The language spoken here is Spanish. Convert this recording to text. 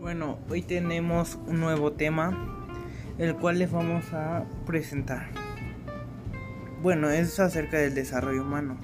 Bueno, hoy tenemos un nuevo tema, el cual les vamos a presentar. Bueno, es acerca del desarrollo humano.